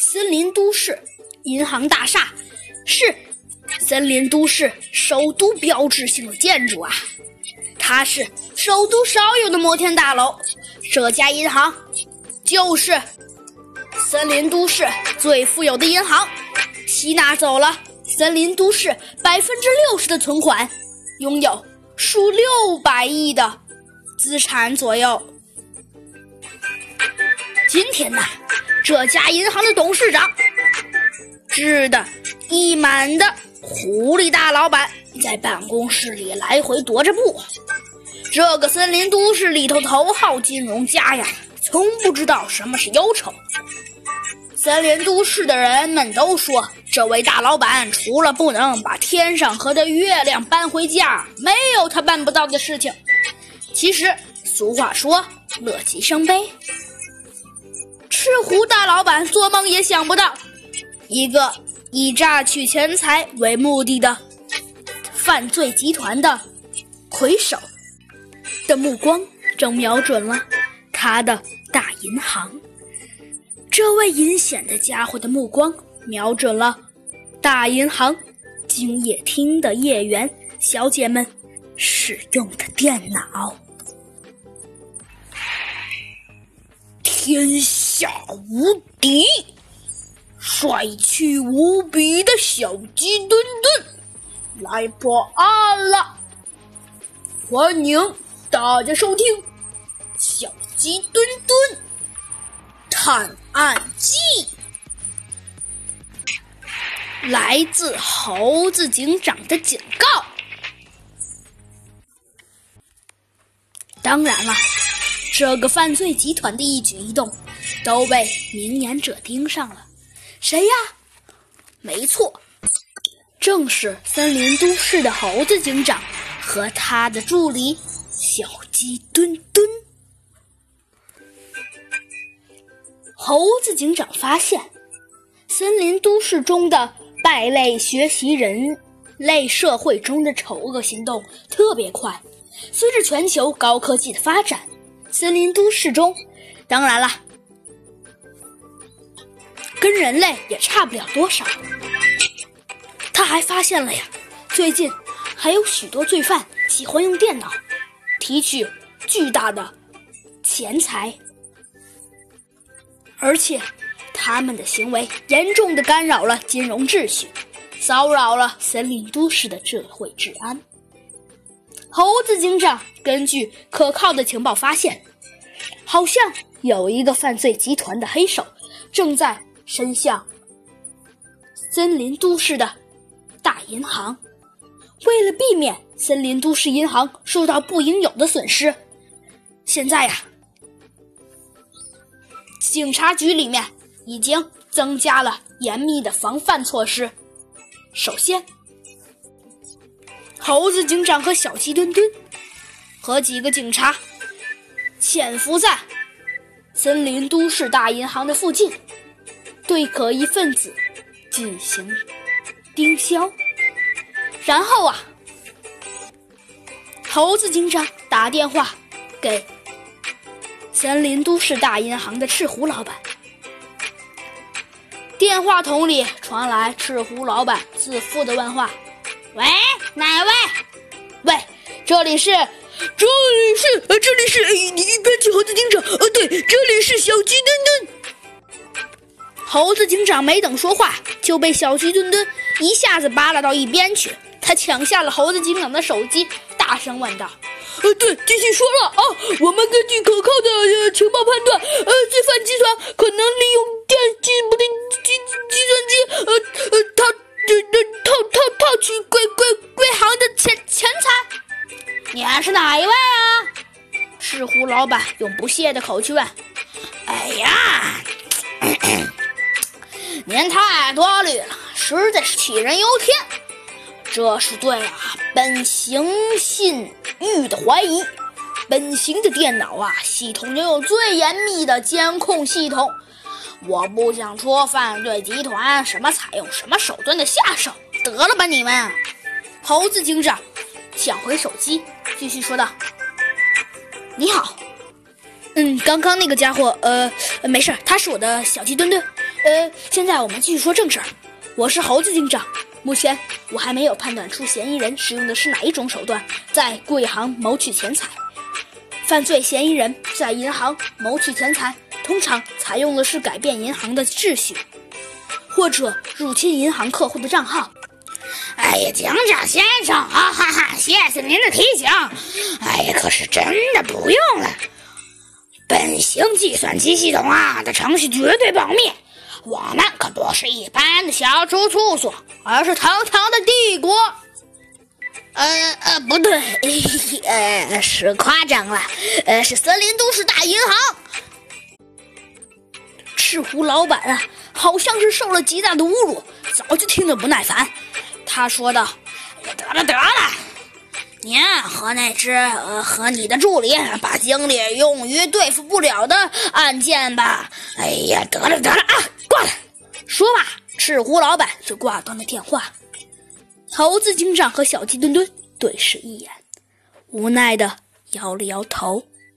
森林都市银行大厦是森林都市首都标志性的建筑啊，它是首都少有的摩天大楼。这家银行就是森林都市最富有的银行，吸纳走了森林都市百分之六十的存款，拥有数六百亿的资产左右。今天呐。这家银行的董事长，志得一满的狐狸大老板在办公室里来回踱着步。这个森林都市里头头号金融家呀，从不知道什么是忧愁。森林都市的人们都说，这位大老板除了不能把天上和的月亮搬回家，没有他办不到的事情。其实，俗话说，乐极生悲。赤狐大老板做梦也想不到，一个以榨取钱财为目的的犯罪集团的魁首的目光正瞄准了他的大银行。这位阴险的家伙的目光瞄准了大银行经业厅的业员小姐们使用的电脑。天下无敌，帅气无比的小鸡墩墩来破案了！欢迎大家收听《小鸡墩墩探案记》。来自猴子警长的警告。当然了。这个犯罪集团的一举一动都被明眼者盯上了，谁呀？没错，正是森林都市的猴子警长和他的助理小鸡墩墩。猴子警长发现，森林都市中的败类学习人类社会中的丑恶行动特别快，随着全球高科技的发展。森林都市中，当然了，跟人类也差不了多少。他还发现了呀，最近还有许多罪犯喜欢用电脑提取巨大的钱财，而且他们的行为严重的干扰了金融秩序，骚扰了森林都市的社会治安。猴子警长根据可靠的情报发现，好像有一个犯罪集团的黑手正在伸向森林都市的大银行。为了避免森林都市银行受到不应有的损失，现在呀，警察局里面已经增加了严密的防范措施。首先，猴子警长和小鸡墩墩和几个警察潜伏在森林都市大银行的附近，对可疑分子进行盯梢。然后啊，猴子警长打电话给森林都市大银行的赤狐老板，电话筒里传来赤狐老板自负的问话。喂，哪位？喂，这里是，这里是，呃，这里是，你别去猴子警长，呃，对，这里是小鸡墩墩。猴子警长没等说话，就被小鸡墩墩一下子扒拉到一边去。他抢下了猴子警长的手机，大声问道：“呃，对，继续说了啊，我们根据可靠的情报判断，呃，罪犯集团可能老板用不屑的口气问。哎呀，您太多虑了，实在是杞人忧天。这是对啊本行信誉的怀疑。本行的电脑啊，系统拥有最严密的监控系统。我不想说犯罪集团什么采用什么手段的下手，得了吧你们！猴子警长抢回手机，继续说道：“你好，嗯，刚刚那个家伙，呃，没事，他是我的小鸡墩墩，呃，现在我们继续说正事儿。我是猴子警长，目前我还没有判断出嫌疑人使用的是哪一种手段在贵行谋取钱财。犯罪嫌疑人在银行谋取钱财，通常采用的是改变银行的秩序，或者入侵银行客户的账号。哎呀，警长先生，哈哈哈，谢谢您的提醒。哎呀，可是真的不用了。本行计算机系统啊的程序绝对保密，我们可不是一般的小猪叔叔，而是堂堂的帝国。呃呃，不对，呃，是夸张了，呃，是森林都市大银行。赤狐老板啊，好像是受了极大的侮辱，早就听得不耐烦。他说道：“得了得了，你和那只呃和你的助理把精力用于对付不了的案件吧。哎呀，得了得了啊，挂了。”说罢，赤狐老板就挂断了电话。猴子警长和小鸡墩墩对视一眼，无奈的摇了摇头。